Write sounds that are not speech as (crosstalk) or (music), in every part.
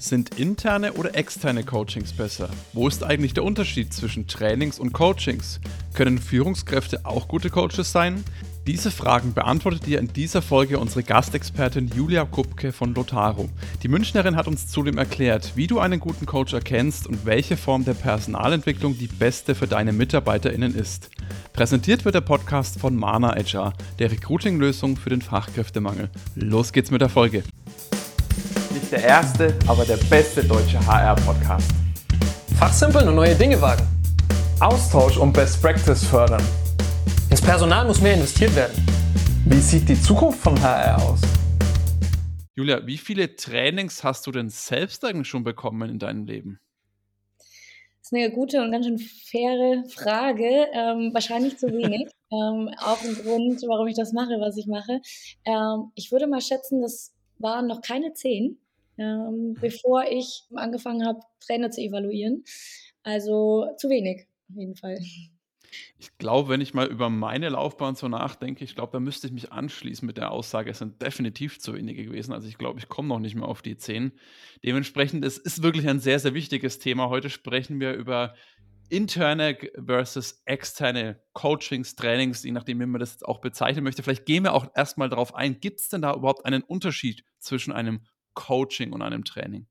Sind interne oder externe Coachings besser? Wo ist eigentlich der Unterschied zwischen Trainings und Coachings? Können Führungskräfte auch gute Coaches sein? Diese Fragen beantwortet dir in dieser Folge unsere Gastexpertin Julia Kupke von Lotaro. Die Münchnerin hat uns zudem erklärt, wie du einen guten Coach erkennst und welche Form der Personalentwicklung die beste für deine MitarbeiterInnen ist. Präsentiert wird der Podcast von Mana HR, der Recruiting-Lösung für den Fachkräftemangel. Los geht's mit der Folge nicht der erste, aber der beste deutsche HR-Podcast. Fachsimpeln und neue Dinge wagen. Austausch und Best Practice fördern. Ins Personal muss mehr investiert werden. Wie sieht die Zukunft von HR aus? Julia, wie viele Trainings hast du denn selbst eigentlich schon bekommen in deinem Leben? Das ist eine gute und ganz schön faire Frage. Ähm, wahrscheinlich zu wenig. (laughs) ähm, auch ein Grund, warum ich das mache, was ich mache. Ähm, ich würde mal schätzen, das waren noch keine zehn, ähm, bevor ich angefangen habe, Trainer zu evaluieren. Also zu wenig, auf jeden Fall. Ich glaube, wenn ich mal über meine Laufbahn so nachdenke, ich glaube, da müsste ich mich anschließen mit der Aussage, es sind definitiv zu wenige gewesen. Also ich glaube, ich komme noch nicht mehr auf die zehn. Dementsprechend, es ist wirklich ein sehr, sehr wichtiges Thema. Heute sprechen wir über interne versus externe Coachings, Trainings, je nachdem, wie man das jetzt auch bezeichnen möchte. Vielleicht gehen wir auch erstmal darauf ein, gibt es denn da überhaupt einen Unterschied zwischen einem Coaching und einem Training?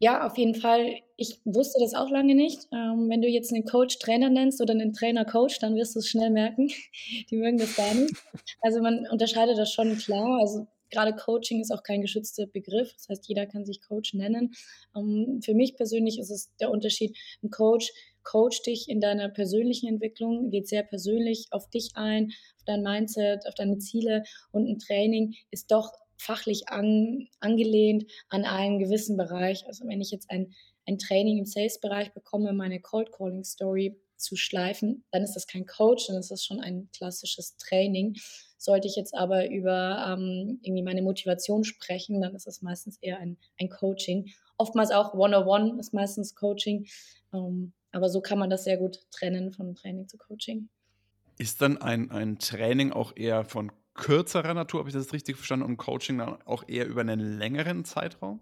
Ja, auf jeden Fall. Ich wusste das auch lange nicht. Ähm, wenn du jetzt einen Coach Trainer nennst oder einen Trainer Coach, dann wirst du es schnell merken. (laughs) Die mögen das gar nicht. Also man unterscheidet das schon klar. Also gerade Coaching ist auch kein geschützter Begriff. Das heißt, jeder kann sich Coach nennen. Ähm, für mich persönlich ist es der Unterschied. Ein Coach coacht dich in deiner persönlichen Entwicklung, geht sehr persönlich auf dich ein, auf dein Mindset, auf deine Ziele und ein Training ist doch fachlich an, angelehnt an einen gewissen Bereich. Also wenn ich jetzt ein, ein Training im Sales-Bereich bekomme, meine Cold Calling Story zu schleifen, dann ist das kein Coach, dann ist das schon ein klassisches Training. Sollte ich jetzt aber über ähm, irgendwie meine Motivation sprechen, dann ist das meistens eher ein, ein Coaching. Oftmals auch One-on-One ist meistens Coaching. Ähm, aber so kann man das sehr gut trennen von Training zu Coaching. Ist dann ein, ein Training auch eher von kürzerer Natur, habe ich das richtig verstanden, und Coaching dann auch eher über einen längeren Zeitraum?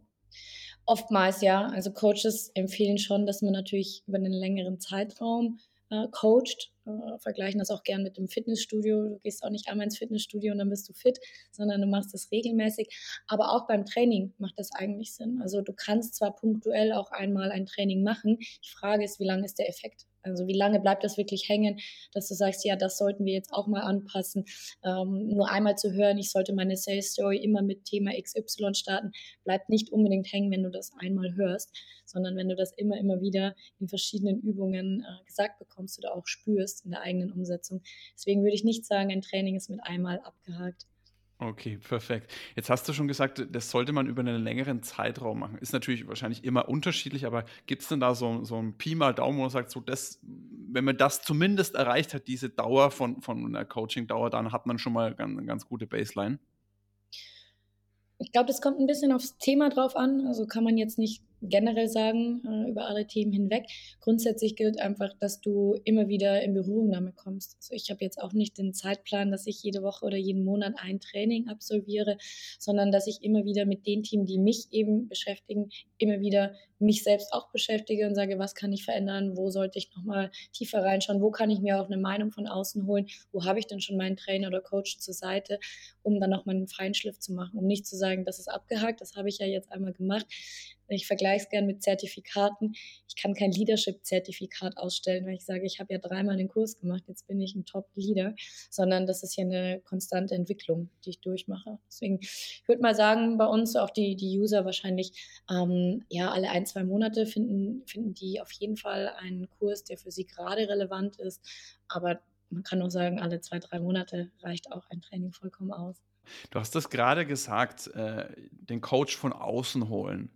Oftmals ja. Also Coaches empfehlen schon, dass man natürlich über einen längeren Zeitraum äh, coacht äh, vergleichen das auch gern mit dem Fitnessstudio. Du gehst auch nicht einmal ins Fitnessstudio und dann bist du fit, sondern du machst das regelmäßig. Aber auch beim Training macht das eigentlich Sinn. Also du kannst zwar punktuell auch einmal ein Training machen. Die Frage ist, wie lange ist der Effekt? Also wie lange bleibt das wirklich hängen, dass du sagst, ja, das sollten wir jetzt auch mal anpassen. Ähm, nur einmal zu hören, ich sollte meine Sales Story immer mit Thema XY starten, bleibt nicht unbedingt hängen, wenn du das einmal hörst, sondern wenn du das immer, immer wieder in verschiedenen Übungen äh, gesagt bekommst oder auch spürst in der eigenen Umsetzung. Deswegen würde ich nicht sagen, ein Training ist mit einmal abgehakt. Okay, perfekt. Jetzt hast du schon gesagt, das sollte man über einen längeren Zeitraum machen. Ist natürlich wahrscheinlich immer unterschiedlich, aber gibt es denn da so, so ein Pi mal Daumen, wo man sagt, so das, wenn man das zumindest erreicht hat, diese Dauer von, von einer Coaching-Dauer, dann hat man schon mal eine ganz gute Baseline? Ich glaube, das kommt ein bisschen aufs Thema drauf an. Also kann man jetzt nicht generell sagen, äh, über alle Themen hinweg. Grundsätzlich gilt einfach, dass du immer wieder in Berührung damit kommst. Also ich habe jetzt auch nicht den Zeitplan, dass ich jede Woche oder jeden Monat ein Training absolviere, sondern dass ich immer wieder mit den Themen, die mich eben beschäftigen, immer wieder mich selbst auch beschäftige und sage, was kann ich verändern, wo sollte ich nochmal tiefer reinschauen, wo kann ich mir auch eine Meinung von außen holen, wo habe ich denn schon meinen Trainer oder Coach zur Seite, um dann nochmal einen Feinschliff zu machen, um nicht zu sagen, das ist abgehakt, das habe ich ja jetzt einmal gemacht, ich vergleiche es gerne mit Zertifikaten. Ich kann kein Leadership-Zertifikat ausstellen, weil ich sage, ich habe ja dreimal den Kurs gemacht, jetzt bin ich ein Top-Leader, sondern das ist hier eine konstante Entwicklung, die ich durchmache. Deswegen, ich würde mal sagen, bei uns auch die, die User wahrscheinlich, ähm, ja, alle ein, zwei Monate finden, finden die auf jeden Fall einen Kurs, der für sie gerade relevant ist. Aber man kann auch sagen, alle zwei, drei Monate reicht auch ein Training vollkommen aus. Du hast das gerade gesagt, äh, den Coach von außen holen.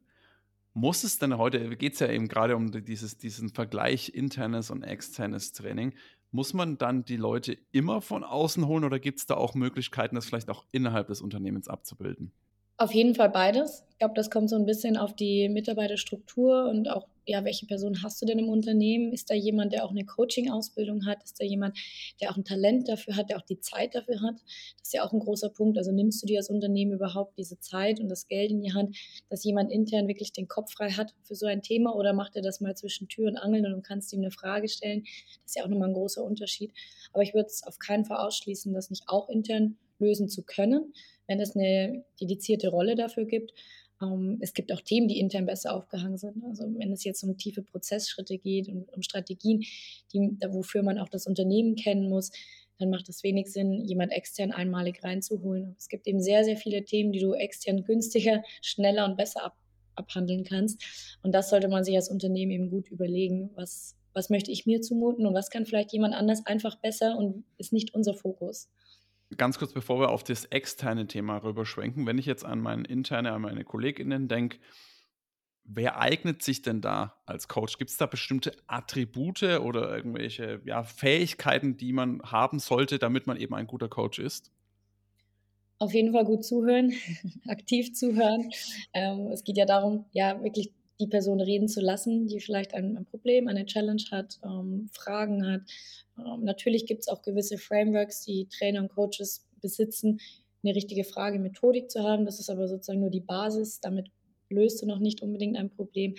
Muss es denn heute, geht es ja eben gerade um dieses, diesen Vergleich internes und externes Training, muss man dann die Leute immer von außen holen oder gibt es da auch Möglichkeiten, das vielleicht auch innerhalb des Unternehmens abzubilden? Auf jeden Fall beides. Ich glaube, das kommt so ein bisschen auf die Mitarbeiterstruktur und auch, ja, welche Person hast du denn im Unternehmen? Ist da jemand, der auch eine Coaching-Ausbildung hat? Ist da jemand, der auch ein Talent dafür hat, der auch die Zeit dafür hat? Das ist ja auch ein großer Punkt. Also nimmst du dir als Unternehmen überhaupt diese Zeit und das Geld in die Hand, dass jemand intern wirklich den Kopf frei hat für so ein Thema oder macht er das mal zwischen Tür und Angeln und du kannst ihm eine Frage stellen? Das ist ja auch nochmal ein großer Unterschied. Aber ich würde es auf keinen Fall ausschließen, das nicht auch intern lösen zu können wenn es eine dedizierte Rolle dafür gibt. Ähm, es gibt auch Themen, die intern besser aufgehangen sind. Also wenn es jetzt um tiefe Prozessschritte geht und um Strategien, die, wofür man auch das Unternehmen kennen muss, dann macht es wenig Sinn, jemand extern einmalig reinzuholen. Es gibt eben sehr, sehr viele Themen, die du extern günstiger, schneller und besser ab, abhandeln kannst. Und das sollte man sich als Unternehmen eben gut überlegen, was, was möchte ich mir zumuten und was kann vielleicht jemand anders einfach besser und ist nicht unser Fokus. Ganz kurz, bevor wir auf das externe Thema rüberschwenken, wenn ich jetzt an meine interne, an meine KollegInnen denke, wer eignet sich denn da als Coach? Gibt es da bestimmte Attribute oder irgendwelche ja, Fähigkeiten, die man haben sollte, damit man eben ein guter Coach ist? Auf jeden Fall gut zuhören, (laughs) aktiv zuhören. Ähm, es geht ja darum, ja, wirklich die Person reden zu lassen, die vielleicht ein, ein Problem, eine Challenge hat, ähm, Fragen hat. Ähm, natürlich gibt es auch gewisse Frameworks, die Trainer und Coaches besitzen, eine richtige Fragemethodik zu haben. Das ist aber sozusagen nur die Basis. Damit löst du noch nicht unbedingt ein Problem.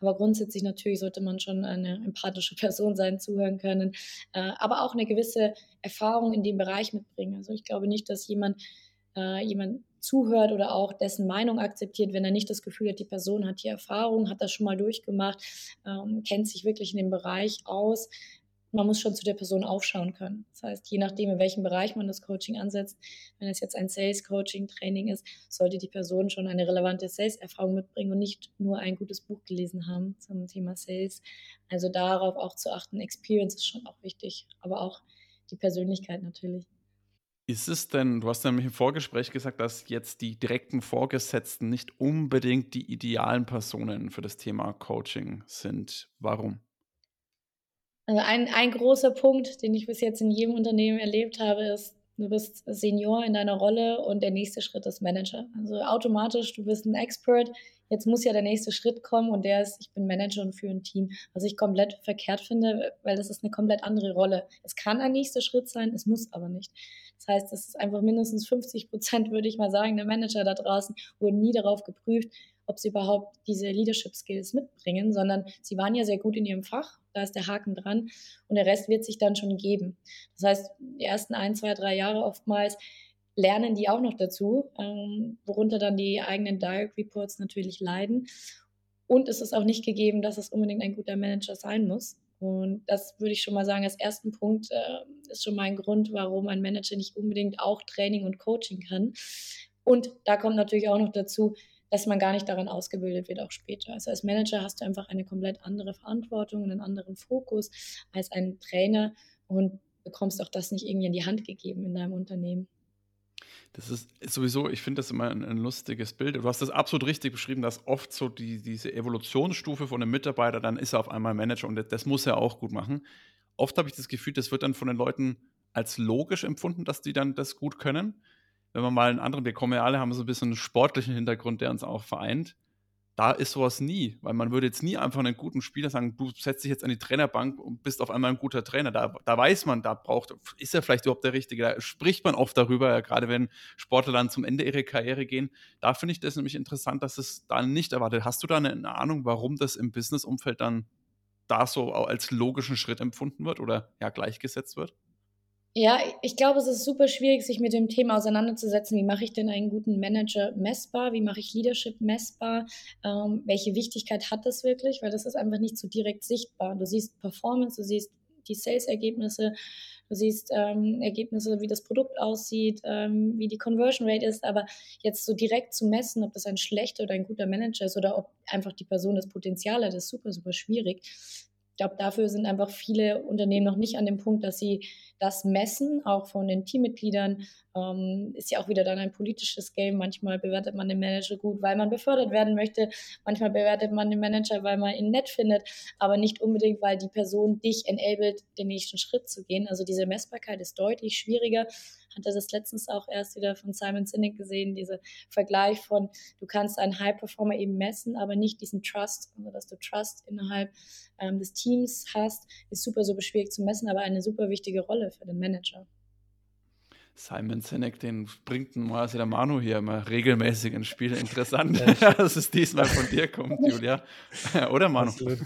Aber grundsätzlich natürlich sollte man schon eine empathische (laughs) Person sein, zuhören können, äh, aber auch eine gewisse Erfahrung in dem Bereich mitbringen. Also ich glaube nicht, dass jemand, äh, jemand zuhört oder auch dessen Meinung akzeptiert, wenn er nicht das Gefühl hat, die Person hat die Erfahrung, hat das schon mal durchgemacht, ähm, kennt sich wirklich in dem Bereich aus. Man muss schon zu der Person aufschauen können. Das heißt, je nachdem, in welchem Bereich man das Coaching ansetzt, wenn es jetzt ein Sales-Coaching-Training ist, sollte die Person schon eine relevante Sales-Erfahrung mitbringen und nicht nur ein gutes Buch gelesen haben zum Thema Sales. Also darauf auch zu achten. Experience ist schon auch wichtig, aber auch die Persönlichkeit natürlich. Ist es denn, du hast nämlich im Vorgespräch gesagt, dass jetzt die direkten Vorgesetzten nicht unbedingt die idealen Personen für das Thema Coaching sind. Warum? Also ein, ein großer Punkt, den ich bis jetzt in jedem Unternehmen erlebt habe, ist, du bist Senior in deiner Rolle und der nächste Schritt ist Manager. Also automatisch, du bist ein Expert, Jetzt muss ja der nächste Schritt kommen und der ist, ich bin Manager und führe ein Team. Was ich komplett verkehrt finde, weil das ist eine komplett andere Rolle. Es kann ein nächster Schritt sein, es muss aber nicht. Das heißt, es ist einfach mindestens 50 Prozent, würde ich mal sagen, der Manager da draußen wurden nie darauf geprüft, ob sie überhaupt diese Leadership Skills mitbringen, sondern sie waren ja sehr gut in ihrem Fach, da ist der Haken dran und der Rest wird sich dann schon geben. Das heißt, die ersten ein, zwei, drei Jahre oftmals lernen die auch noch dazu, ähm, worunter dann die eigenen Direct Reports natürlich leiden. Und es ist auch nicht gegeben, dass es unbedingt ein guter Manager sein muss. Und das würde ich schon mal sagen, als ersten Punkt äh, ist schon mal ein Grund, warum ein Manager nicht unbedingt auch Training und Coaching kann. Und da kommt natürlich auch noch dazu, dass man gar nicht daran ausgebildet wird, auch später. Also als Manager hast du einfach eine komplett andere Verantwortung und einen anderen Fokus als ein Trainer und bekommst auch das nicht irgendwie in die Hand gegeben in deinem Unternehmen. Das ist sowieso, ich finde das immer ein, ein, lustiges Bild. Du hast das absolut richtig beschrieben, dass oft so die, diese Evolutionsstufe von einem Mitarbeiter, dann ist er auf einmal Manager und das, muss er auch gut machen. Oft habe ich das Gefühl, das wird dann von den Leuten als logisch empfunden, dass die dann das gut können. Wenn man mal einen anderen, wir kommen ja alle, haben so ein bisschen einen sportlichen Hintergrund, der uns auch vereint da ist sowas nie, weil man würde jetzt nie einfach einen guten Spieler sagen, du setzt dich jetzt an die Trainerbank und bist auf einmal ein guter Trainer. Da, da weiß man, da braucht, ist er vielleicht überhaupt der Richtige. Da spricht man oft darüber, ja, gerade wenn Sportler dann zum Ende ihrer Karriere gehen. Da finde ich das nämlich interessant, dass es da nicht erwartet. Hast du da eine, eine Ahnung, warum das im Businessumfeld dann da so als logischen Schritt empfunden wird oder ja gleichgesetzt wird? Ja, ich glaube, es ist super schwierig, sich mit dem Thema auseinanderzusetzen. Wie mache ich denn einen guten Manager messbar? Wie mache ich Leadership messbar? Ähm, welche Wichtigkeit hat das wirklich? Weil das ist einfach nicht so direkt sichtbar. Du siehst Performance, du siehst die Sales-Ergebnisse, du siehst ähm, Ergebnisse, wie das Produkt aussieht, ähm, wie die Conversion Rate ist. Aber jetzt so direkt zu messen, ob das ein schlechter oder ein guter Manager ist oder ob einfach die Person das Potenzial hat, ist super, super schwierig. Glaube, dafür sind einfach viele Unternehmen noch nicht an dem Punkt, dass sie das messen, auch von den Teammitgliedern. Ähm, ist ja auch wieder dann ein politisches Game. Manchmal bewertet man den Manager gut, weil man befördert werden möchte. Manchmal bewertet man den Manager, weil man ihn nett findet, aber nicht unbedingt, weil die Person dich enabled, den nächsten Schritt zu gehen. Also diese Messbarkeit ist deutlich schwieriger. Hatte das letztens auch erst wieder von Simon Sinek gesehen, dieser Vergleich von, du kannst einen High Performer eben messen, aber nicht diesen Trust, also dass du Trust innerhalb ähm, des Teams hast, ist super, super schwierig zu messen, aber eine super wichtige Rolle für den Manager. Simon Sinek, den bringt mal der Manu hier immer regelmäßig ins Spiel. Interessant, (laughs) dass es diesmal von dir kommt, (laughs) Julia. Oder Manu? Absolut.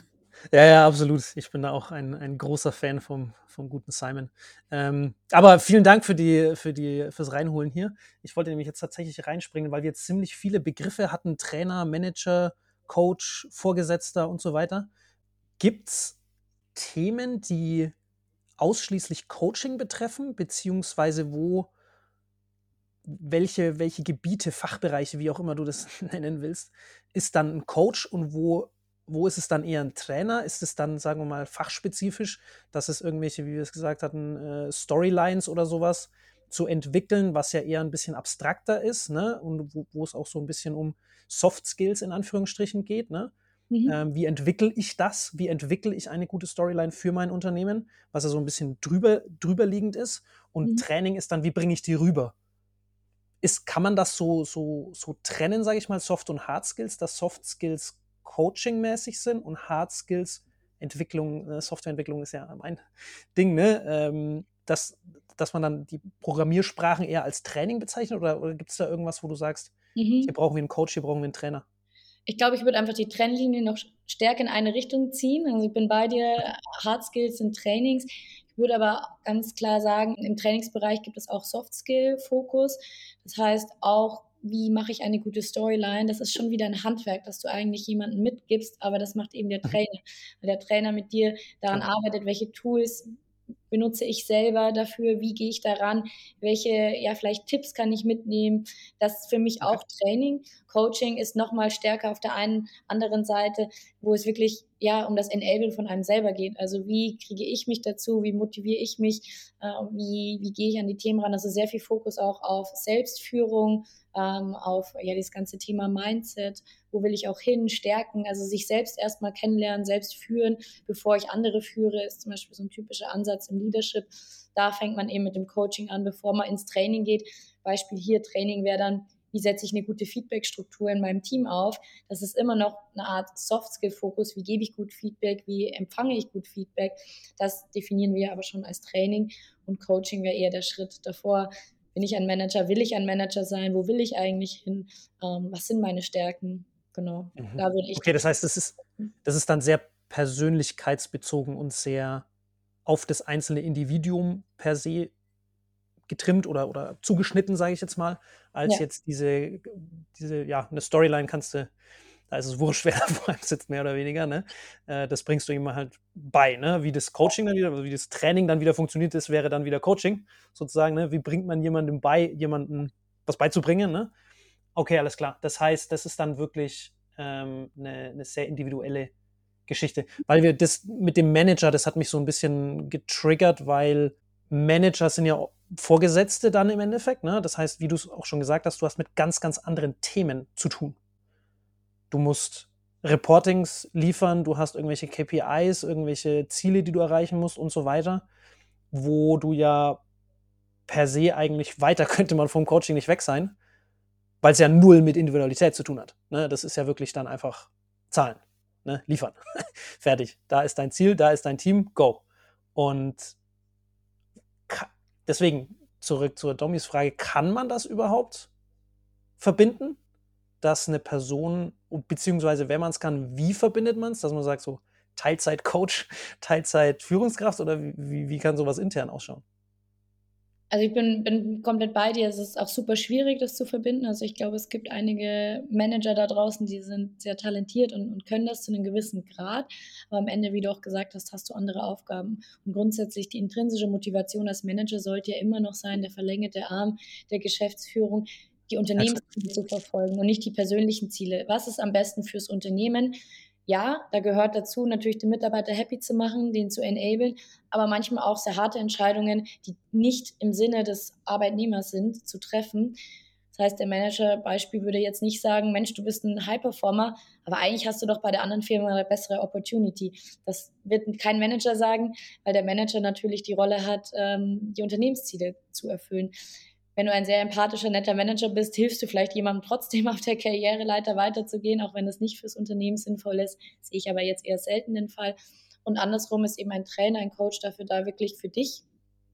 Ja, ja, absolut. Ich bin da auch ein, ein großer Fan vom, vom guten Simon. Ähm, aber vielen Dank für die, für die, fürs Reinholen hier. Ich wollte nämlich jetzt tatsächlich reinspringen, weil wir jetzt ziemlich viele Begriffe hatten: Trainer, Manager, Coach, Vorgesetzter und so weiter. Gibt es Themen, die ausschließlich Coaching betreffen, beziehungsweise wo welche, welche Gebiete, Fachbereiche, wie auch immer du das (laughs) nennen willst, ist dann ein Coach und wo, wo ist es dann eher ein Trainer? Ist es dann, sagen wir mal, fachspezifisch, dass es irgendwelche, wie wir es gesagt hatten, äh, Storylines oder sowas zu entwickeln, was ja eher ein bisschen abstrakter ist, ne? Und wo, wo es auch so ein bisschen um Soft Skills in Anführungsstrichen geht, ne? Mhm. Ähm, wie entwickle ich das? Wie entwickle ich eine gute Storyline für mein Unternehmen, was ja so ein bisschen drüber, drüberliegend ist? Und mhm. Training ist dann, wie bringe ich die rüber? Ist, kann man das so, so, so trennen, sage ich mal, Soft- und Hard Skills, dass Soft Skills Coaching-mäßig sind und Hard Skills Entwicklung, äh, Softwareentwicklung ist ja mein Ding, ne? Ähm, dass, dass man dann die Programmiersprachen eher als Training bezeichnet oder, oder gibt es da irgendwas, wo du sagst, mhm. hier brauchen wir einen Coach, hier brauchen wir einen Trainer? ich glaube, ich würde einfach die Trennlinie noch stärker in eine Richtung ziehen. Also ich bin bei dir, Hard Skills sind Trainings. Ich würde aber ganz klar sagen, im Trainingsbereich gibt es auch Soft Skill Fokus. Das heißt auch, wie mache ich eine gute Storyline? Das ist schon wieder ein Handwerk, das du eigentlich jemandem mitgibst, aber das macht eben der mhm. Trainer. Weil der Trainer mit dir daran arbeitet, welche Tools benutze ich selber dafür, wie gehe ich daran, welche, ja, vielleicht Tipps kann ich mitnehmen. Das ist für mich auch Training. Coaching ist nochmal stärker auf der einen anderen Seite, wo es wirklich ja um das Enablen von einem selber geht. Also wie kriege ich mich dazu, wie motiviere ich mich, äh, wie, wie gehe ich an die Themen ran. Also sehr viel Fokus auch auf Selbstführung, ähm, auf ja das ganze Thema Mindset, wo will ich auch hin, stärken, also sich selbst erstmal kennenlernen, selbst führen, bevor ich andere führe, ist zum Beispiel so ein typischer Ansatz im Leadership. Da fängt man eben mit dem Coaching an, bevor man ins Training geht. Beispiel hier, Training wäre dann, wie setze ich eine gute Feedback-Struktur in meinem Team auf. Das ist immer noch eine Art Soft-Skill-Fokus. Wie gebe ich gut Feedback? Wie empfange ich gut Feedback? Das definieren wir aber schon als Training. Und Coaching wäre eher der Schritt davor, bin ich ein Manager? Will ich ein Manager sein? Wo will ich eigentlich hin? Ähm, was sind meine Stärken? Genau. Mhm. Da würde ich. Okay, das heißt, das ist, das ist dann sehr persönlichkeitsbezogen und sehr auf das einzelne Individuum per se getrimmt oder, oder zugeschnitten, sage ich jetzt mal, als ja. jetzt diese, diese, ja, eine Storyline kannst du da ist es wurscht, (laughs) wer da vor allem sitzt, mehr oder weniger. Ne? Äh, das bringst du ihm halt bei. Ne? Wie das Coaching dann wieder, also wie das Training dann wieder funktioniert, das wäre dann wieder Coaching, sozusagen. Ne? Wie bringt man jemandem bei, jemandem was beizubringen? Ne? Okay, alles klar. Das heißt, das ist dann wirklich ähm, eine, eine sehr individuelle Geschichte. Weil wir das mit dem Manager, das hat mich so ein bisschen getriggert, weil Manager sind ja Vorgesetzte dann im Endeffekt. Ne? Das heißt, wie du es auch schon gesagt hast, du hast mit ganz, ganz anderen Themen zu tun du musst Reportings liefern, du hast irgendwelche KPIs, irgendwelche Ziele, die du erreichen musst und so weiter, wo du ja per se eigentlich weiter (laughs) könnte man vom Coaching nicht weg sein, weil es ja null mit Individualität zu tun hat. Ne? Das ist ja wirklich dann einfach Zahlen, ne? liefern, (laughs) fertig. Da ist dein Ziel, da ist dein Team, go. Und deswegen zurück zur Dommys Frage, kann man das überhaupt verbinden? dass eine Person, beziehungsweise wenn man es kann, wie verbindet man es, dass man sagt so Teilzeit-Coach, (laughs) Teilzeit-Führungskraft oder wie, wie kann sowas intern ausschauen? Also ich bin, bin komplett bei dir. Es ist auch super schwierig, das zu verbinden. Also ich glaube, es gibt einige Manager da draußen, die sind sehr talentiert und, und können das zu einem gewissen Grad. Aber am Ende, wie du auch gesagt hast, hast du andere Aufgaben. Und grundsätzlich die intrinsische Motivation als Manager sollte ja immer noch sein, der verlängerte Arm der Geschäftsführung, die Unternehmensziele zu verfolgen und nicht die persönlichen Ziele. Was ist am besten fürs Unternehmen? Ja, da gehört dazu, natürlich den Mitarbeiter happy zu machen, den zu enablen, aber manchmal auch sehr harte Entscheidungen, die nicht im Sinne des Arbeitnehmers sind, zu treffen. Das heißt, der Manager-Beispiel würde jetzt nicht sagen, Mensch, du bist ein High-Performer, aber eigentlich hast du doch bei der anderen Firma eine bessere Opportunity. Das wird kein Manager sagen, weil der Manager natürlich die Rolle hat, ähm, die Unternehmensziele zu erfüllen. Wenn du ein sehr empathischer, netter Manager bist, hilfst du vielleicht jemandem trotzdem (laughs) auf der Karriereleiter weiterzugehen, auch wenn das nicht fürs Unternehmen sinnvoll ist. Sehe ich aber jetzt eher selten den Fall. Und andersrum ist eben ein Trainer, ein Coach dafür da, wirklich für dich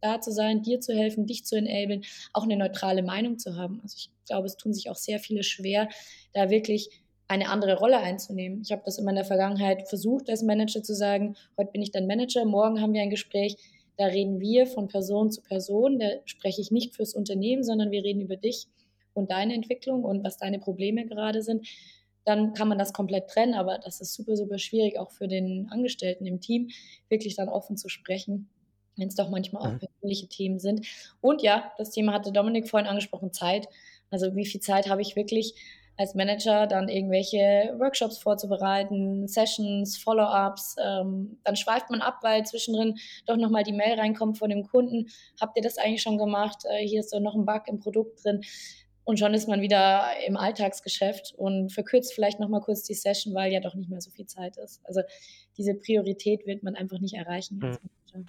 da zu sein, dir zu helfen, dich zu enablen, auch eine neutrale Meinung zu haben. Also ich glaube, es tun sich auch sehr viele schwer, da wirklich eine andere Rolle einzunehmen. Ich habe das immer in der Vergangenheit versucht, als Manager zu sagen, heute bin ich dein Manager, morgen haben wir ein Gespräch, da reden wir von Person zu Person, da spreche ich nicht fürs Unternehmen, sondern wir reden über dich und deine Entwicklung und was deine Probleme gerade sind. Dann kann man das komplett trennen, aber das ist super, super schwierig, auch für den Angestellten im Team, wirklich dann offen zu sprechen wenn es doch manchmal auch mhm. persönliche Themen sind. Und ja, das Thema hatte Dominik vorhin angesprochen, Zeit. Also wie viel Zeit habe ich wirklich als Manager dann irgendwelche Workshops vorzubereiten, Sessions, Follow-ups. Ähm, dann schweift man ab, weil zwischendrin doch nochmal die Mail reinkommt von dem Kunden. Habt ihr das eigentlich schon gemacht? Äh, hier ist doch noch ein Bug im Produkt drin. Und schon ist man wieder im Alltagsgeschäft und verkürzt vielleicht nochmal kurz die Session, weil ja doch nicht mehr so viel Zeit ist. Also diese Priorität wird man einfach nicht erreichen als mhm.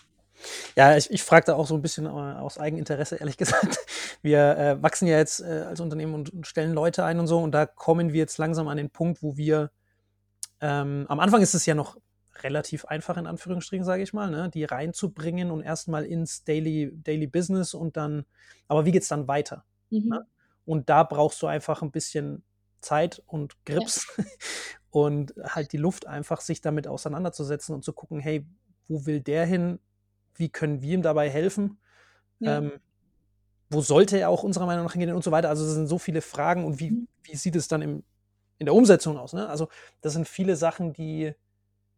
Ja, ich, ich frage da auch so ein bisschen äh, aus Eigeninteresse, ehrlich (laughs) gesagt. Wir äh, wachsen ja jetzt äh, als Unternehmen und, und, stellen Leute ein und so. Und da kommen wir jetzt langsam an den Punkt, wo wir ähm, am Anfang ist es ja noch relativ einfach, in Anführungsstrichen, sage ich mal, ne, die reinzubringen und erstmal ins Daily, Daily Business und dann, aber wie geht es dann weiter? Mhm. Ne? Und da brauchst du einfach ein bisschen Zeit und Grips ja. (laughs) und halt die Luft einfach, sich damit auseinanderzusetzen und zu gucken, hey, wo will der hin? Wie können wir ihm dabei helfen? Ja. Ähm, wo sollte er auch unserer Meinung nach hingehen und so weiter. Also es sind so viele Fragen und wie, mhm. wie sieht es dann im, in der Umsetzung aus? Ne? Also das sind viele Sachen, die,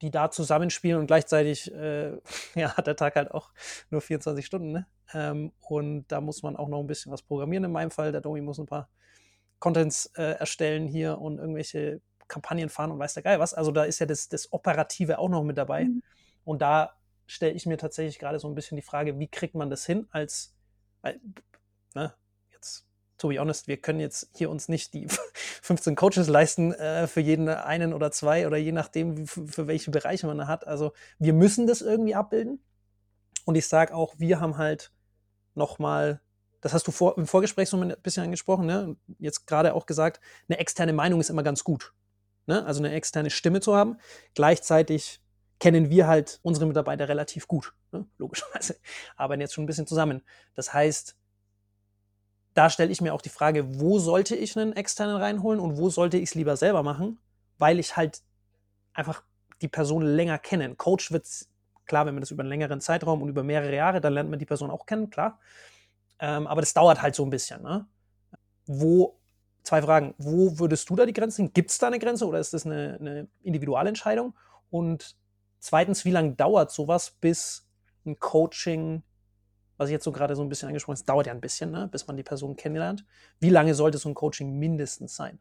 die da zusammenspielen und gleichzeitig äh, (laughs) ja, hat der Tag halt auch nur 24 Stunden. Ne? Ähm, und da muss man auch noch ein bisschen was programmieren in meinem Fall. Der Domi muss ein paar Contents äh, erstellen hier und irgendwelche Kampagnen fahren und weiß der Geil was. Also da ist ja das, das Operative auch noch mit dabei. Mhm. Und da stelle ich mir tatsächlich gerade so ein bisschen die Frage, wie kriegt man das hin als, weil, ne, jetzt, to be honest, wir können jetzt hier uns nicht die (laughs) 15 Coaches leisten äh, für jeden einen oder zwei oder je nachdem, für welche Bereiche man hat. Also wir müssen das irgendwie abbilden. Und ich sage auch, wir haben halt nochmal, das hast du vor, im Vorgespräch so ein bisschen angesprochen, ne? jetzt gerade auch gesagt, eine externe Meinung ist immer ganz gut. Ne? Also eine externe Stimme zu haben. Gleichzeitig kennen wir halt unsere Mitarbeiter relativ gut. Ne? Logischerweise (laughs) arbeiten jetzt schon ein bisschen zusammen. Das heißt, da stelle ich mir auch die Frage, wo sollte ich einen externen reinholen und wo sollte ich es lieber selber machen, weil ich halt einfach die Person länger kenne. Coach wird klar, wenn man das über einen längeren Zeitraum und über mehrere Jahre, dann lernt man die Person auch kennen, klar. Ähm, aber das dauert halt so ein bisschen. Ne? Wo, zwei Fragen, wo würdest du da die Grenzen? Gibt es da eine Grenze oder ist das eine, eine Individualentscheidung? Und Zweitens, wie lange dauert sowas, bis ein Coaching, was ich jetzt so gerade so ein bisschen angesprochen habe, es dauert ja ein bisschen, ne, bis man die Person kennenlernt. Wie lange sollte so ein Coaching mindestens sein?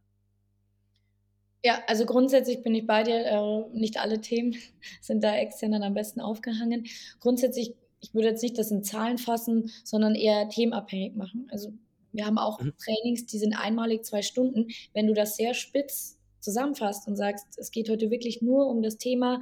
Ja, also grundsätzlich bin ich bei dir. Äh, nicht alle Themen (laughs) sind da extern dann am besten aufgehangen. Grundsätzlich, ich würde jetzt nicht das in Zahlen fassen, sondern eher themenabhängig machen. Also wir haben auch mhm. Trainings, die sind einmalig zwei Stunden. Wenn du das sehr spitz zusammenfasst und sagst, es geht heute wirklich nur um das Thema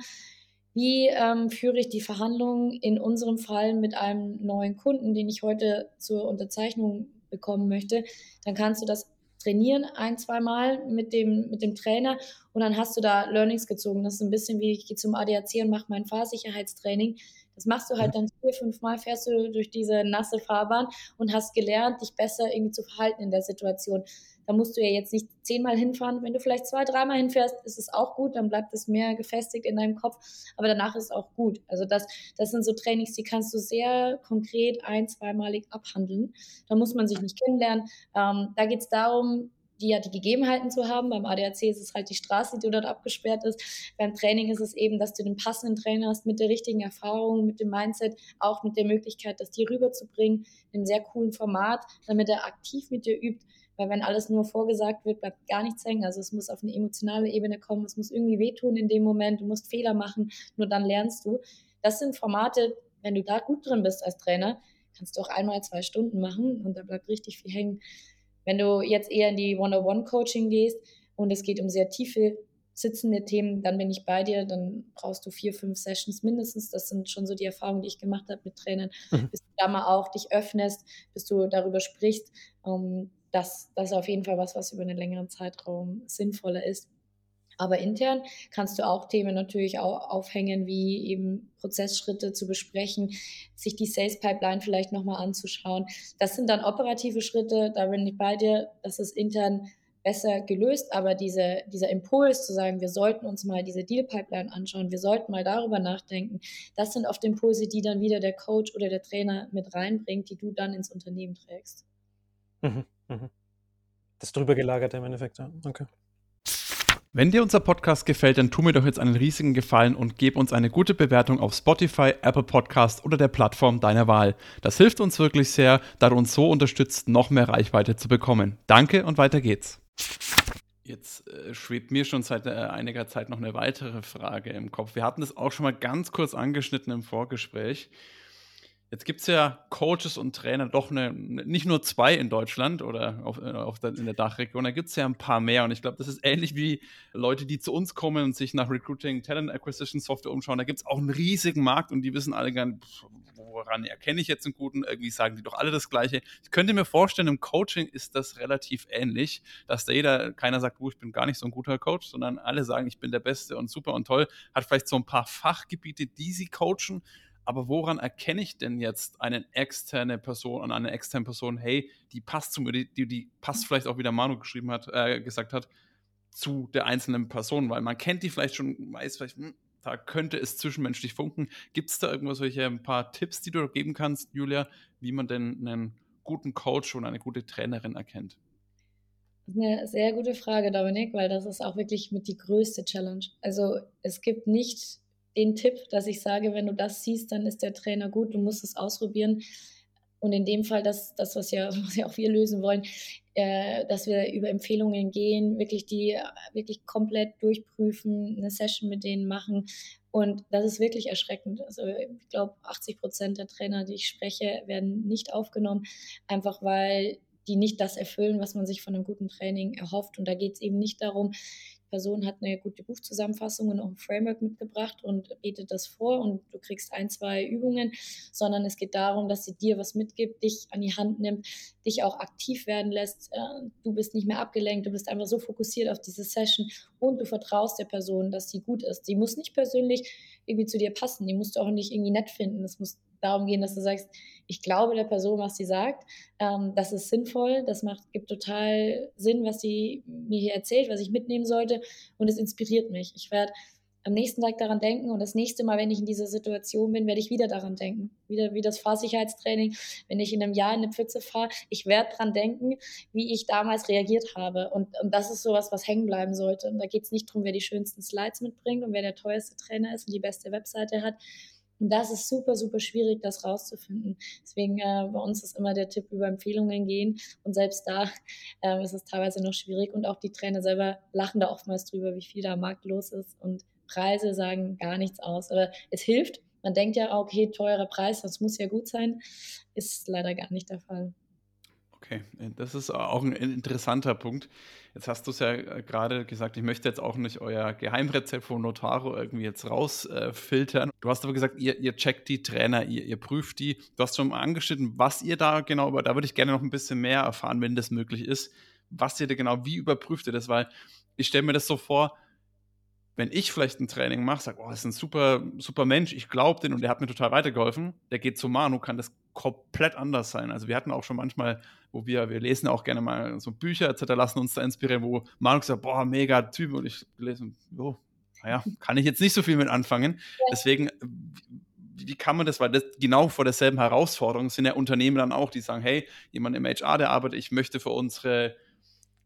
wie ähm, führe ich die Verhandlungen in unserem Fall mit einem neuen Kunden, den ich heute zur Unterzeichnung bekommen möchte? Dann kannst du das trainieren ein, zwei Mal mit dem, mit dem Trainer und dann hast du da Learnings gezogen. Das ist ein bisschen wie ich gehe zum ADAC und mache mein Fahrsicherheitstraining. Das machst du halt dann vier, fünf Mal, fährst du durch diese nasse Fahrbahn und hast gelernt, dich besser irgendwie zu verhalten in der Situation. Da musst du ja jetzt nicht zehnmal hinfahren. Wenn du vielleicht zwei, dreimal hinfährst, ist es auch gut, dann bleibt es mehr gefestigt in deinem Kopf, aber danach ist es auch gut. Also das, das sind so Trainings, die kannst du sehr konkret ein-, zweimalig abhandeln. Da muss man sich nicht kennenlernen. Ähm, da geht es darum, die ja die Gegebenheiten zu haben. Beim ADAC ist es halt die Straße, die dort abgesperrt ist. Beim Training ist es eben, dass du den passenden Trainer hast mit der richtigen Erfahrung, mit dem Mindset, auch mit der Möglichkeit, das dir rüberzubringen, in einem sehr coolen Format, damit er aktiv mit dir übt. Weil wenn alles nur vorgesagt wird, bleibt gar nichts hängen. Also es muss auf eine emotionale Ebene kommen, es muss irgendwie wehtun in dem Moment, du musst Fehler machen, nur dann lernst du. Das sind Formate, wenn du da gut drin bist als Trainer, kannst du auch einmal zwei Stunden machen und da bleibt richtig viel hängen. Wenn du jetzt eher in die One-on-One-Coaching gehst und es geht um sehr tiefe sitzende Themen, dann bin ich bei dir, dann brauchst du vier, fünf Sessions mindestens. Das sind schon so die Erfahrungen, die ich gemacht habe mit Trainern, mhm. bis du da mal auch dich öffnest, bis du darüber sprichst. Ähm, das, das ist auf jeden Fall was, was über einen längeren Zeitraum sinnvoller ist. Aber intern kannst du auch Themen natürlich auch aufhängen, wie eben Prozessschritte zu besprechen, sich die Sales Pipeline vielleicht nochmal anzuschauen. Das sind dann operative Schritte, da bin ich bei dir, das ist intern besser gelöst, aber diese, dieser Impuls zu sagen, wir sollten uns mal diese Deal Pipeline anschauen, wir sollten mal darüber nachdenken, das sind oft Impulse, die dann wieder der Coach oder der Trainer mit reinbringt, die du dann ins Unternehmen trägst. Mhm, mhm. Das drüber gelagert im Endeffekt, ja. Okay. Wenn dir unser Podcast gefällt, dann tu mir doch jetzt einen riesigen Gefallen und gib uns eine gute Bewertung auf Spotify, Apple Podcast oder der Plattform deiner Wahl. Das hilft uns wirklich sehr, da du uns so unterstützt, noch mehr Reichweite zu bekommen. Danke und weiter geht's. Jetzt äh, schwebt mir schon seit äh, einiger Zeit noch eine weitere Frage im Kopf. Wir hatten das auch schon mal ganz kurz angeschnitten im Vorgespräch. Jetzt gibt es ja Coaches und Trainer, doch eine, nicht nur zwei in Deutschland oder auf, äh, auf der, in der Dachregion, da gibt es ja ein paar mehr. Und ich glaube, das ist ähnlich wie Leute, die zu uns kommen und sich nach Recruiting, Talent Acquisition Software umschauen. Da gibt es auch einen riesigen Markt und die wissen alle gar nicht, woran erkenne ich jetzt einen guten. Irgendwie sagen die doch alle das Gleiche. Ich könnte mir vorstellen, im Coaching ist das relativ ähnlich, dass da jeder, keiner sagt, oh, ich bin gar nicht so ein guter Coach, sondern alle sagen, ich bin der Beste und super und toll. Hat vielleicht so ein paar Fachgebiete, die sie coachen aber woran erkenne ich denn jetzt eine externe Person, an eine externe Person, hey, die passt zu mir, die, die, passt vielleicht auch, wie der Manu geschrieben hat, äh, gesagt hat, zu der einzelnen Person, weil man kennt die vielleicht schon, weiß vielleicht, hm, da könnte es zwischenmenschlich funken. Gibt es da irgendwas, solche ein paar Tipps, die du geben kannst, Julia, wie man denn einen guten Coach und eine gute Trainerin erkennt? Das ist eine sehr gute Frage, Dominik, weil das ist auch wirklich mit die größte Challenge. Also es gibt nicht den Tipp, dass ich sage, wenn du das siehst, dann ist der Trainer gut, du musst es ausprobieren. Und in dem Fall, das, das was, ja, (laughs) was ja auch wir lösen wollen, äh, dass wir über Empfehlungen gehen, wirklich die wirklich komplett durchprüfen, eine Session mit denen machen. Und das ist wirklich erschreckend. Also ich glaube, 80 Prozent der Trainer, die ich spreche, werden nicht aufgenommen, einfach weil die nicht das erfüllen, was man sich von einem guten Training erhofft. Und da geht es eben nicht darum, Person hat eine gute Buchzusammenfassung und auch ein Framework mitgebracht und betet das vor und du kriegst ein, zwei Übungen, sondern es geht darum, dass sie dir was mitgibt, dich an die Hand nimmt, dich auch aktiv werden lässt. Äh, du bist nicht mehr abgelenkt, du bist einfach so fokussiert auf diese Session und du vertraust der Person, dass sie gut ist. Sie muss nicht persönlich irgendwie zu dir passen, die musst du auch nicht irgendwie nett finden. Es muss darum gehen, dass du sagst, ich glaube der Person, was sie sagt. Ähm, das ist sinnvoll, das macht, gibt total Sinn, was sie mir hier erzählt, was ich mitnehmen sollte und es inspiriert mich. Ich werde am nächsten Tag daran denken und das nächste Mal, wenn ich in dieser Situation bin, werde ich wieder daran denken. Wieder wie das Fahrsicherheitstraining, wenn ich in einem Jahr in eine Pfütze fahre, ich werde daran denken, wie ich damals reagiert habe. Und, und das ist sowas, was hängen bleiben sollte. Und da geht es nicht darum, wer die schönsten Slides mitbringt und wer der teuerste Trainer ist und die beste Webseite hat, und das ist super, super schwierig, das rauszufinden. Deswegen äh, bei uns ist immer der Tipp über Empfehlungen gehen. Und selbst da äh, ist es teilweise noch schwierig. Und auch die Trainer selber lachen da oftmals drüber, wie viel da am Markt los ist. Und Preise sagen gar nichts aus. Aber es hilft. Man denkt ja, okay, teurer Preis, das muss ja gut sein. Ist leider gar nicht der Fall. Okay, das ist auch ein interessanter Punkt. Jetzt hast du es ja äh, gerade gesagt, ich möchte jetzt auch nicht euer Geheimrezept von Notaro irgendwie jetzt rausfiltern. Äh, du hast aber gesagt, ihr, ihr checkt die Trainer, ihr, ihr, prüft die. Du hast schon mal angeschnitten, was ihr da genau über, da würde ich gerne noch ein bisschen mehr erfahren, wenn das möglich ist. Was ihr da genau, wie überprüft ihr das? Weil ich stelle mir das so vor, wenn ich vielleicht ein Training mache, sage, oh, das ist ein super, super Mensch, ich glaube den und der hat mir total weitergeholfen, der geht zu Manu, kann das komplett anders sein. Also wir hatten auch schon manchmal, wo wir, wir lesen auch gerne mal so Bücher etc., lassen uns da inspirieren, wo Manu sagt, boah, mega Typ und ich lese, oh, naja, kann ich jetzt nicht so viel mit anfangen. Deswegen, wie kann man das, weil das genau vor derselben Herausforderung sind ja Unternehmen dann auch, die sagen, hey, jemand im HR, der arbeitet, ich möchte für unsere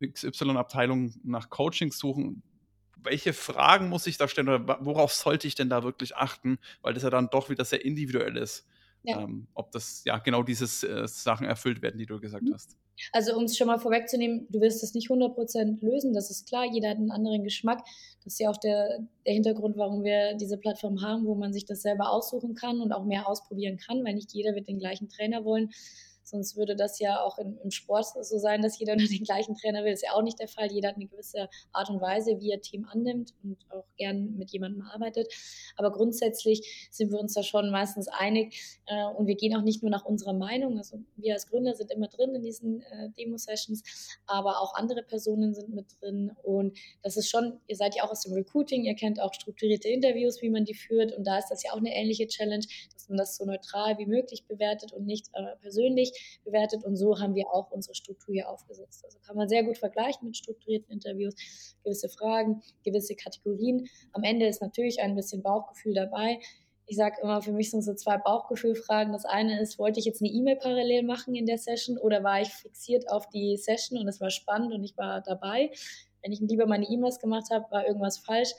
XY-Abteilung nach Coaching suchen, welche Fragen muss ich da stellen oder worauf sollte ich denn da wirklich achten, weil das ja dann doch wieder sehr individuell ist. Ja. Ähm, ob das ja genau diese äh, Sachen erfüllt werden, die du gesagt mhm. hast. Also um es schon mal vorwegzunehmen, du wirst es nicht 100% lösen, das ist klar, jeder hat einen anderen Geschmack. Das ist ja auch der, der Hintergrund, warum wir diese Plattform haben, wo man sich das selber aussuchen kann und auch mehr ausprobieren kann, weil nicht jeder wird den gleichen Trainer wollen, Sonst würde das ja auch im, im Sport so sein, dass jeder (laughs) nur den gleichen Trainer will. Das ist ja auch nicht der Fall. Jeder hat eine gewisse Art und Weise, wie er Team annimmt und auch gern mit jemandem arbeitet. Aber grundsätzlich sind wir uns da schon meistens einig äh, und wir gehen auch nicht nur nach unserer Meinung. Also wir als Gründer sind immer drin in diesen äh, Demo-Sessions, aber auch andere Personen sind mit drin und das ist schon, ihr seid ja auch aus dem Recruiting, ihr kennt auch strukturierte Interviews, wie man die führt und da ist das ja auch eine ähnliche Challenge, dass man das so neutral wie möglich bewertet und nicht äh, persönlich bewertet und so haben wir auch unsere Struktur hier aufgesetzt. Also kann man sehr gut vergleichen mit strukturierten Interviews, gewisse Fragen, gewisse Kategorien. Am Ende ist natürlich ein bisschen Bauchgefühl dabei ich sage immer, für mich sind so zwei Bauchgefühlfragen. Das eine ist, wollte ich jetzt eine E-Mail parallel machen in der Session oder war ich fixiert auf die Session und es war spannend und ich war dabei? Wenn ich lieber meine E-Mails gemacht habe, war irgendwas falsch.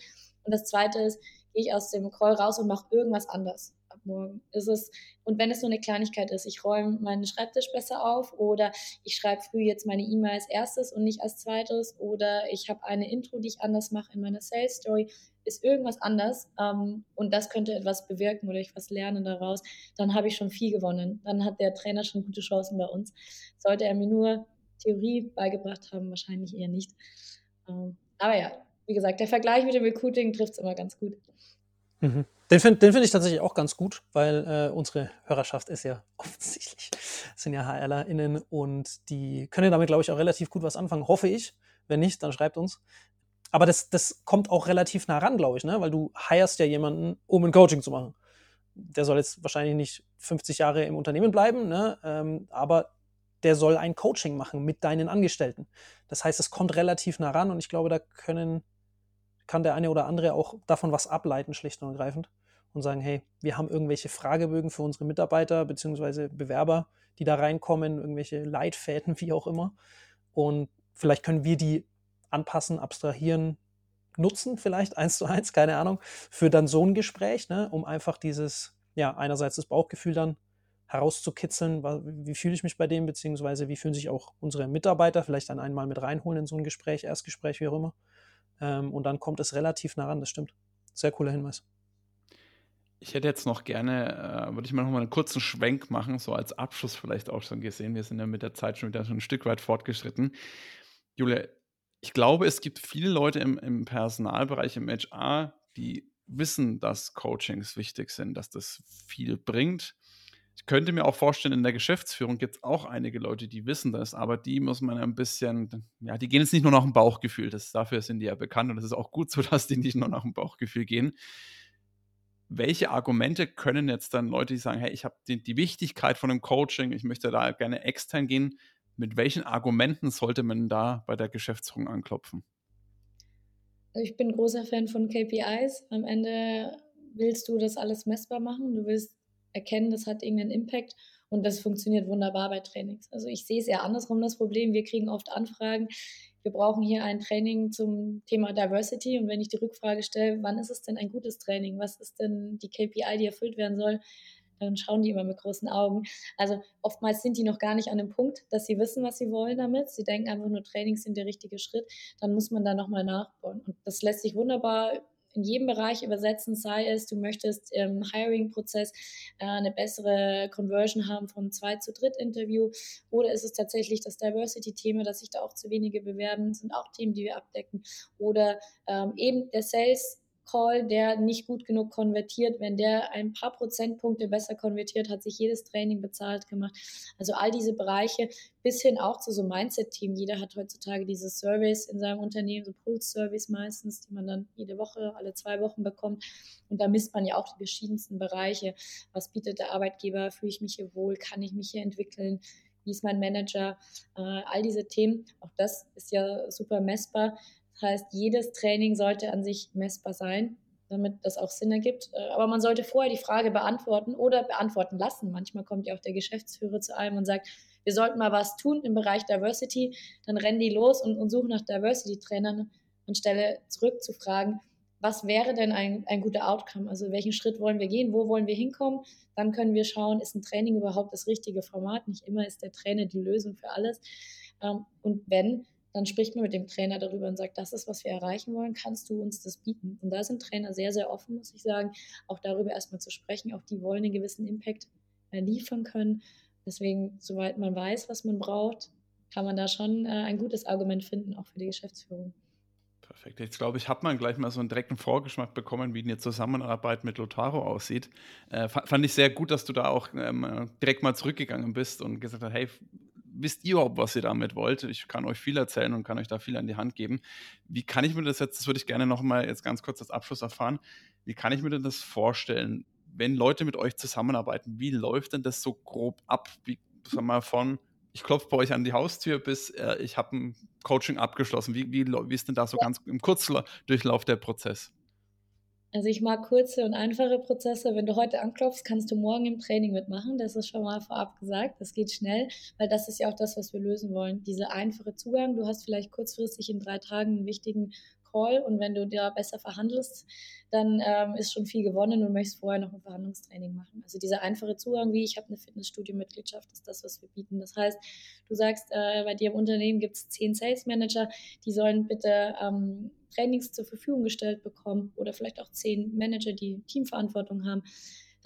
Und das zweite ist, gehe ich aus dem Call raus und mache irgendwas anders ab morgen. Ist es, und wenn es nur eine Kleinigkeit ist, ich räume meinen Schreibtisch besser auf oder ich schreibe früh jetzt meine E-Mail als erstes und nicht als zweites oder ich habe eine Intro, die ich anders mache in meiner Sales Story ist irgendwas anders ähm, und das könnte etwas bewirken oder ich was lernen daraus, dann habe ich schon viel gewonnen. Dann hat der Trainer schon gute Chancen bei uns. Sollte er mir nur Theorie beigebracht haben, wahrscheinlich eher nicht. Ähm, aber ja, wie gesagt, der Vergleich mit dem Recruiting trifft es immer ganz gut. Mhm. Den finde find ich tatsächlich auch ganz gut, weil äh, unsere Hörerschaft ist ja (laughs) offensichtlich, sind ja HRlerInnen und die können damit, glaube ich, auch relativ gut was anfangen, hoffe ich. Wenn nicht, dann schreibt uns aber das, das kommt auch relativ nah ran, glaube ich, ne? weil du hirest ja jemanden, um ein Coaching zu machen. Der soll jetzt wahrscheinlich nicht 50 Jahre im Unternehmen bleiben, ne? Ähm, aber der soll ein Coaching machen mit deinen Angestellten. Das heißt, es kommt relativ nah ran und ich glaube, da können, kann der eine oder andere auch davon was ableiten, schlicht und ergreifend. Und sagen, hey, wir haben irgendwelche Fragebögen für unsere Mitarbeiter bzw. Bewerber, die da reinkommen, irgendwelche Leitfäden, (laughs) wie auch immer. Und vielleicht können wir die anpassen, abstrahieren, nutzen, vielleicht eins zu eins, keine Ahnung, für dann so ein Gespräch, ne, um einfach dieses, ja, einerseits das Bauchgefühl dann herauszukitzeln, wie fühle ich mich bei dem, beziehungsweise wie fühlen sich auch unsere Mitarbeiter, vielleicht dann einmal mit reinholen in so ein Gespräch, Erstgespräch, wie auch immer. Ähm, und dann kommt es relativ nah ran, das stimmt. Sehr cooler Hinweis. Ich hätte jetzt noch gerne, äh, würde ich mal noch mal einen kurzen Schwenk machen, so als Abschluss vielleicht auch schon gesehen. Wir sind ja mit der Zeit schon wieder schon ein Stück weit fortgeschritten. Julia, ich glaube, es gibt viele Leute im, im Personalbereich, im HR, die wissen, dass Coachings wichtig sind, dass das viel bringt. Ich könnte mir auch vorstellen, in der Geschäftsführung gibt es auch einige Leute, die wissen das, aber die muss man ein bisschen, ja, die gehen jetzt nicht nur nach dem Bauchgefühl, das, dafür sind die ja bekannt und es ist auch gut so, (laughs) dass die nicht nur nach dem Bauchgefühl gehen. Welche Argumente können jetzt dann Leute, die sagen, hey, ich habe die, die Wichtigkeit von einem Coaching, ich möchte da gerne extern gehen, mit welchen Argumenten sollte man da bei der Geschäftsführung anklopfen? Also ich bin großer Fan von KPIs. Am Ende willst du das alles messbar machen. Du willst erkennen, das hat irgendeinen Impact und das funktioniert wunderbar bei Trainings. Also ich sehe es eher andersrum, das Problem. Wir kriegen oft Anfragen, wir brauchen hier ein Training zum Thema Diversity und wenn ich die Rückfrage stelle, wann ist es denn ein gutes Training? Was ist denn die KPI, die erfüllt werden soll? dann schauen die immer mit großen Augen. Also oftmals sind die noch gar nicht an dem Punkt, dass sie wissen, was sie wollen damit. Sie denken einfach nur, Trainings sind der richtige Schritt. Dann muss man da nochmal nachbauen. Und das lässt sich wunderbar in jedem Bereich übersetzen, sei es, du möchtest im Hiring-Prozess äh, eine bessere Conversion haben vom Zwei- zu Dritt-Interview oder ist es tatsächlich das Diversity-Thema, dass sich da auch zu wenige bewerben, sind auch Themen, die wir abdecken oder ähm, eben der Sales- Call, der nicht gut genug konvertiert. Wenn der ein paar Prozentpunkte besser konvertiert, hat sich jedes Training bezahlt gemacht. Also all diese Bereiche bis hin auch zu so Mindset-Team. Jeder hat heutzutage diese Surveys in seinem Unternehmen, so Pulse-Surveys meistens, die man dann jede Woche, alle zwei Wochen bekommt. Und da misst man ja auch die verschiedensten Bereiche. Was bietet der Arbeitgeber? Fühle ich mich hier wohl? Kann ich mich hier entwickeln? Wie ist mein Manager? Äh, all diese Themen, auch das ist ja super messbar. Das heißt, jedes Training sollte an sich messbar sein, damit das auch Sinn ergibt. Äh, aber man sollte vorher die Frage beantworten oder beantworten lassen. Manchmal kommt ja auch der Geschäftsführer zu einem und sagt, wir sollten mal was tun im Bereich Diversity. Dann rennen die los und, und suchen nach Diversity-Trainern anstelle zurückzufragen, was wäre denn ein, ein guter Outcome? Also welchen Schritt wollen wir gehen? Wo wollen wir hinkommen? Dann können wir schauen, ist ein Training überhaupt das richtige Format? Nicht immer ist der Trainer die Lösung für alles. Ähm, und wenn, dann spricht man mit dem Trainer darüber und sagt, das ist, was wir erreichen wollen, kannst du uns das bieten? Und da sind Trainer sehr, sehr offen, muss ich sagen, auch darüber erstmal zu sprechen. Auch die wollen einen gewissen Impact äh, liefern können. Deswegen, soweit man weiß, was man braucht, kann man da schon äh, ein gutes Argument finden, auch für die Geschäftsführung. Perfekt. Jetzt glaube ich, hat man gleich mal so einen direkten Vorgeschmack bekommen, wie eine Zusammenarbeit mit Lotaro aussieht. Äh, fand ich sehr gut, dass du da auch ähm, direkt mal zurückgegangen bist und gesagt hast, hey, wisst ihr überhaupt, was ihr damit wollt? Ich kann euch viel erzählen und kann euch da viel an die Hand geben. Wie kann ich mir das jetzt, das würde ich gerne noch mal jetzt ganz kurz als Abschluss erfahren, wie kann ich mir denn das vorstellen, wenn Leute mit euch zusammenarbeiten, wie läuft denn das so grob ab? Wie, sag mal, von ich klopfe bei euch an die Haustür, bis äh, ich habe ein Coaching abgeschlossen. Wie, wie, wie ist denn da so ganz im Kurzdurchlauf der Prozess? Also ich mag kurze und einfache Prozesse. Wenn du heute anklopfst, kannst du morgen im Training mitmachen. Das ist schon mal vorab gesagt. Das geht schnell, weil das ist ja auch das, was wir lösen wollen. Dieser einfache Zugang. Du hast vielleicht kurzfristig in drei Tagen einen wichtigen Call und wenn du da besser verhandelst, dann ähm, ist schon viel gewonnen und möchtest vorher noch ein Verhandlungstraining machen. Also dieser einfache Zugang, wie ich habe eine Fitnessstudio-Mitgliedschaft, ist das, was wir bieten. Das heißt, du sagst, äh, bei dir im Unternehmen gibt es zehn Sales Manager, die sollen bitte ähm, Trainings zur Verfügung gestellt bekommen oder vielleicht auch zehn Manager, die Teamverantwortung haben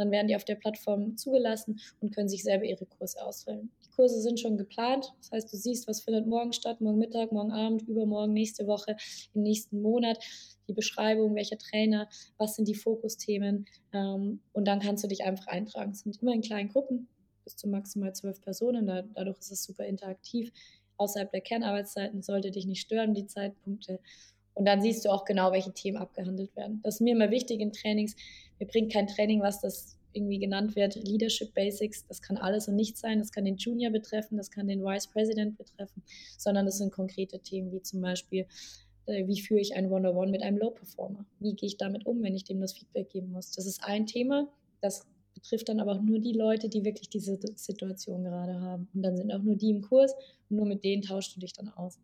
dann werden die auf der Plattform zugelassen und können sich selber ihre Kurse auswählen. Die Kurse sind schon geplant, das heißt, du siehst, was findet morgen statt, morgen Mittag, morgen Abend, übermorgen, nächste Woche, im nächsten Monat, die Beschreibung, welcher Trainer, was sind die Fokusthemen ähm, und dann kannst du dich einfach eintragen. Es sind immer in kleinen Gruppen, bis zu maximal zwölf Personen, dadurch ist es super interaktiv. Außerhalb der Kernarbeitszeiten sollte dich nicht stören, die Zeitpunkte. Und dann siehst du auch genau, welche Themen abgehandelt werden. Das ist mir immer wichtig in Trainings. Mir bringt kein Training, was das irgendwie genannt wird, Leadership Basics. Das kann alles und nichts sein. Das kann den Junior betreffen, das kann den Vice President betreffen, sondern das sind konkrete Themen wie zum Beispiel, äh, wie führe ich ein One-on-One mit einem Low Performer? Wie gehe ich damit um, wenn ich dem das Feedback geben muss? Das ist ein Thema. Das betrifft dann aber auch nur die Leute, die wirklich diese Situation gerade haben. Und dann sind auch nur die im Kurs und nur mit denen tauschst du dich dann aus.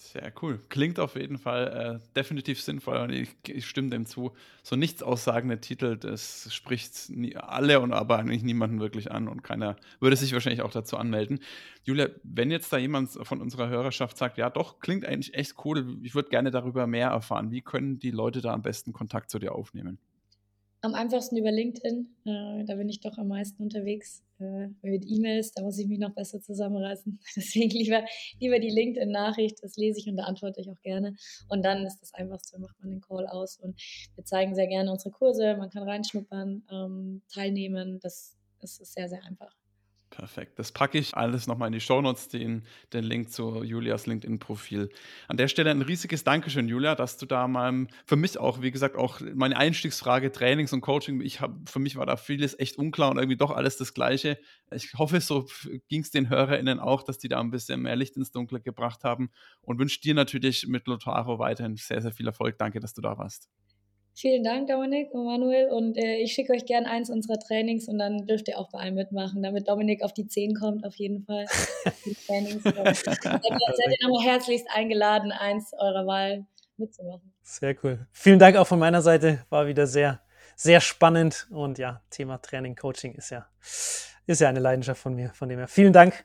Sehr cool. Klingt auf jeden Fall äh, definitiv sinnvoll und ich, ich, stimme dem zu. So nichts aussagende Titel, das spricht nie, alle und aber eigentlich niemanden wirklich an und keiner würde sich wahrscheinlich auch dazu anmelden. Julia, wenn jetzt da jemand von unserer Hörerschaft sagt, ja doch, klingt eigentlich echt cool, ich würde gerne darüber mehr erfahren, wie können die Leute da am besten Kontakt zu dir aufnehmen? Am einfachsten über LinkedIn. Äh, da bin ich doch am meisten unterwegs. Äh, mit E-Mails, da muss ich mich noch besser zusammenreißen. (laughs) Deswegen lieber, lieber die LinkedIn-Nachricht, das lese ich und da antworte ich auch gerne. Und dann ist das Einfachste, macht man den Call aus. Und wir zeigen sehr gerne unsere Kurse. Man kann reinschnuppern, ähm, teilnehmen. Das, das ist sehr, sehr einfach. Perfekt. Das packe ich alles nochmal in die Shownotes, den, den Link zu Julias LinkedIn-Profil. An der Stelle ein riesiges Dankeschön, Julia, dass du da mal für mich auch, wie gesagt, auch meine Einstiegsfrage Trainings und Coaching, ich habe, für mich war da vieles echt unklar und irgendwie doch alles das Gleiche. Ich hoffe, so ging es den HörerInnen auch, dass die da ein bisschen mehr Licht ins Dunkle gebracht haben und wünsche dir natürlich mit Lotaro weiterhin sehr, sehr viel Erfolg. Danke, dass du da warst. Vielen Dank, Dominik und Manuel. Und äh, ich schicke euch gerne eins unserer Trainings und dann dürft ihr auch bei einem mitmachen, damit Dominik auf die 10 kommt, auf jeden Fall. (laughs) die Trainings. seid ihr nochmal herzlichst eingeladen, eins eurer Wahl mitzumachen. Sehr cool. Vielen Dank auch von meiner Seite. War wieder sehr, sehr spannend. Und ja, Thema Training, Coaching ist ja, ist ja eine Leidenschaft von mir. Von dem her vielen Dank